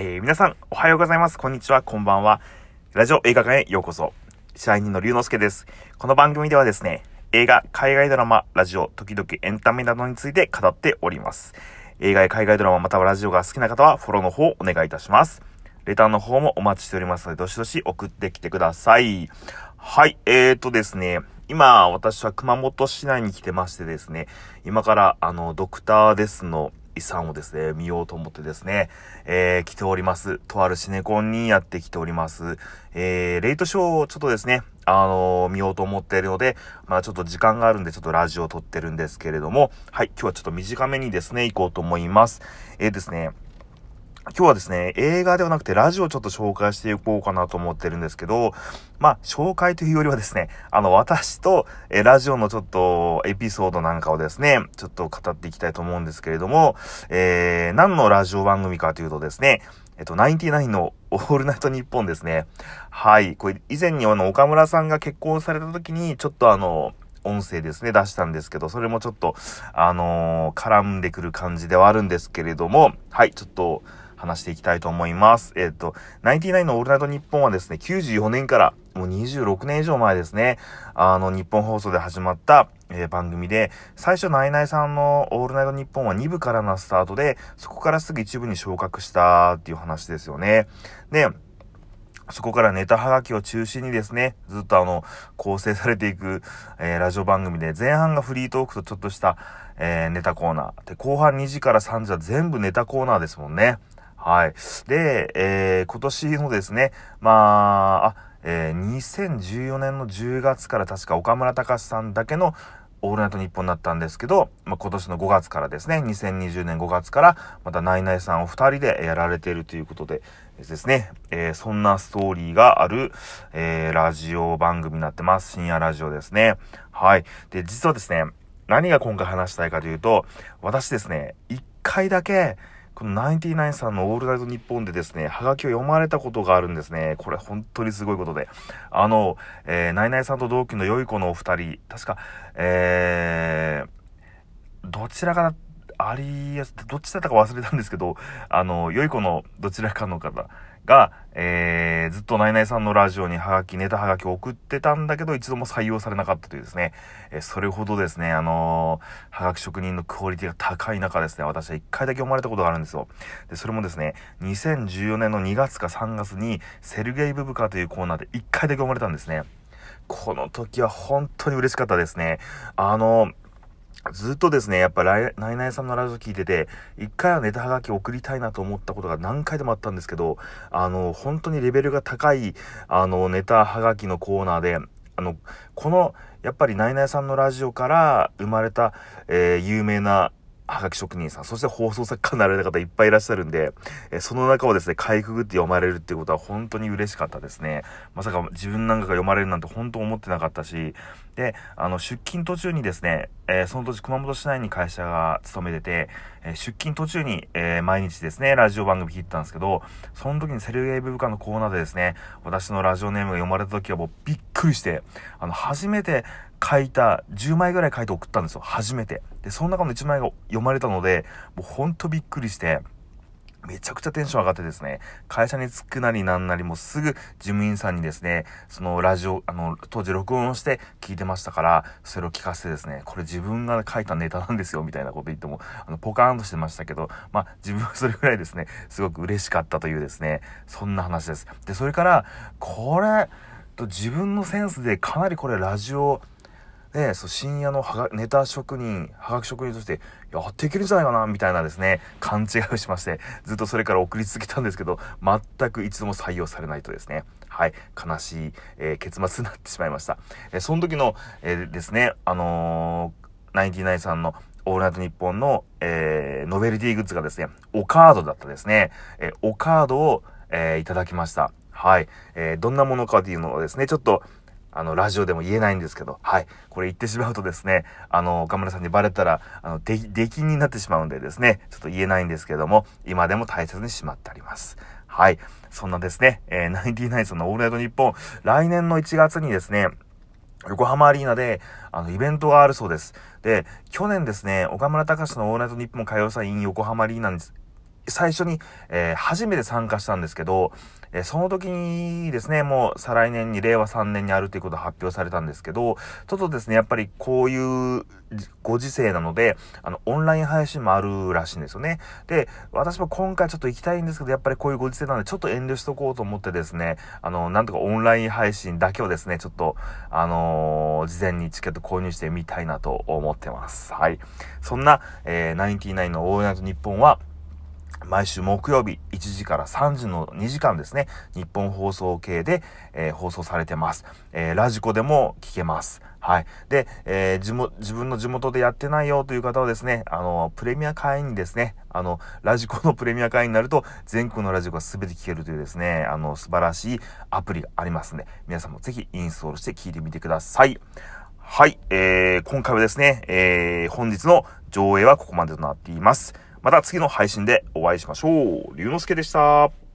えー、皆さん、おはようございます。こんにちは、こんばんは。ラジオ映画館へようこそ。支配人の龍之介です。この番組ではですね、映画、海外ドラマ、ラジオ、時々エンタメなどについて語っております。映画や海外ドラマまたはラジオが好きな方はフォローの方をお願いいたします。レターの方もお待ちしておりますので、どしどし送ってきてください。はい、えーとですね、今、私は熊本市内に来てましてですね、今から、あの、ドクターデスの遺産をですね、見ようと思ってですね、えー、来ております。とあるシネコンにやってきております。えー、レイトショーをちょっとですね、あのー、見ようと思っているので、まあちょっと時間があるんでちょっとラジオを撮ってるんですけれども、はい、今日はちょっと短めにですね、行こうと思います。えー、ですね、今日はですね、映画ではなくてラジオをちょっと紹介していこうかなと思ってるんですけど、まあ、紹介というよりはですね、あの、私と、えラジオのちょっとエピソードなんかをですね、ちょっと語っていきたいと思うんですけれども、えー、何のラジオ番組かというとですね、えっと、ナインティナインのオールナイトニッポンですね。はい。これ、以前にあの、岡村さんが結婚された時に、ちょっとあの、音声ですね、出したんですけど、それもちょっと、あのー、絡んでくる感じではあるんですけれども、はい、ちょっと、話していきたいと思います。えっ、ー、と、ナインティナインのオールナイトニッポンはですね、94年から、もう26年以上前ですね、あの、日本放送で始まった、えー、番組で、最初ナイナイさんのオールナイトニッポンは2部からのスタートで、そこからすぐ1部に昇格したっていう話ですよね。で、そこからネタはがきを中心にですね、ずっとあの、構成されていく、えー、ラジオ番組で、前半がフリートークとちょっとした、えー、ネタコーナー。で、後半2時から3時は全部ネタコーナーですもんね。はい。で、えー、今年のですね、まあ、あ、えー、2014年の10月から確か岡村隆史さんだけのオールナイトニッポンになったんですけど、まあ、今年の5月からですね、2020年5月から、またナイナイさんお二人でやられているということでですね、えー、そんなストーリーがある、えー、ラジオ番組になってます。深夜ラジオですね。はい。で、実はですね、何が今回話したいかというと、私ですね、一回だけ、このナインティナインさんのオールナイトニッポンでですね、ハガキを読まれたことがあるんですね。これ本当にすごいことで。あの、えー、ナイナイさんと同期の良い子のお二人、確か、えー、どちらかありやす、どっちだったか忘れたんですけど、あの、良い子のどちらかの方が、えー、ずっとナイナイさんのラジオにハガキ、ネタハガキを送ってたんだけど、一度も採用されなかったというですね、えー、それほどですね、あのー、ハガキ職人のクオリティが高い中ですね、私は一回だけ読まれたことがあるんですよ。で、それもですね、2014年の2月か3月に、セルゲイ・ブブカというコーナーで一回だけ読まれたんですね。この時は本当に嬉しかったですね。あのずっとですね、やっぱライナイナイさんのラジオ聞いてて、一回はネタはがき送りたいなと思ったことが何回でもあったんですけど、あの、本当にレベルが高い、あの、ネタはがきのコーナーで、あの、この、やっぱりナイナイさんのラジオから生まれた、えー、有名なはがき職人さん、そして放送作家になられた方いっぱいいらっしゃるんで、えその中をですね、かいくぐって読まれるっていうことは本当に嬉しかったですね。まさか自分なんかが読まれるなんて本当思ってなかったし、で、あの、出勤途中にですね、えー、その年熊本市内に会社が勤めてて、えー、出勤途中に、えー、毎日ですね、ラジオ番組聞いてたんですけど、その時にセルゲイブ部下のコーナーでですね、私のラジオネームが読まれた時はもうびっくりして、あの、初めて書いた、10枚ぐらい書いて送ったんですよ。初めて。で、その中の1枚が読まれたので、もうほんとびっくりして、めちゃくちゃテンション上がってですね、会社に着くなりなんなりもすぐ事務員さんにですね、そのラジオ、あの、当時録音をして聞いてましたから、それを聞かせてですね、これ自分が書いたネタなんですよ、みたいなこと言っても、あの、ポカーンとしてましたけど、まあ、自分はそれぐらいですね、すごく嬉しかったというですね、そんな話です。で、それから、これ、と自分のセンスでかなりこれラジオ、ね、そう深夜のはがネタ職人、はがき職人としてやっていけるんじゃないかな、みたいなですね、勘違いをしまして、ずっとそれから送り続けたんですけど、全く一度も採用されないとですね、はい、悲しい、えー、結末になってしまいました。えー、その時の、えー、ですね、あのー、ナインティナインさんのオールナイトニッポンの、えー、ノベルティグッズがですね、おカードだったですね、えー、おカードを、えー、いただきました。はい。えー、どんなものかというのをですね、ちょっと、あの、ラジオでも言えないんですけど、はい。これ言ってしまうとですね、あの、岡村さんにバレたら、あの、出、禁になってしまうんでですね、ちょっと言えないんですけども、今でも大切にしまってあります。はい。そんなですね、えー、ナインティナインさんのオールナイトニッポン、来年の1月にですね、横浜アリーナで、あの、イベントがあるそうです。で、去年ですね、岡村隆史のオールナイトニッポン歌謡祭 in 横浜アリーナに最初に、えー、初めて参加したんですけど、えー、その時にですね、もう再来年に令和3年にあるということが発表されたんですけど、ちょっとですね、やっぱりこういうご時世なので、あの、オンライン配信もあるらしいんですよね。で、私も今回ちょっと行きたいんですけど、やっぱりこういうご時世なので、ちょっと遠慮しとこうと思ってですね、あの、なんとかオンライン配信だけをですね、ちょっと、あのー、事前にチケット購入してみたいなと思ってます。はい。そんな、えー、ナインティナインのオールナイトニッポンは、毎週木曜日1時から3時の2時間ですね、日本放送系で、えー、放送されてます。えー、ラジコでも聞けます。はい。で、えー、地、自分の地元でやってないよという方はですね、あの、プレミア会員にですね、あの、ラジコのプレミア会員になると、全国のラジコが全て聞けるというですね、あの、素晴らしいアプリがありますので、皆さんもぜひインストールして聞いてみてください。はい。えー、今回はですね、えー、本日の上映はここまでとなっています。また次の配信でお会いしましょう。龍之介でした。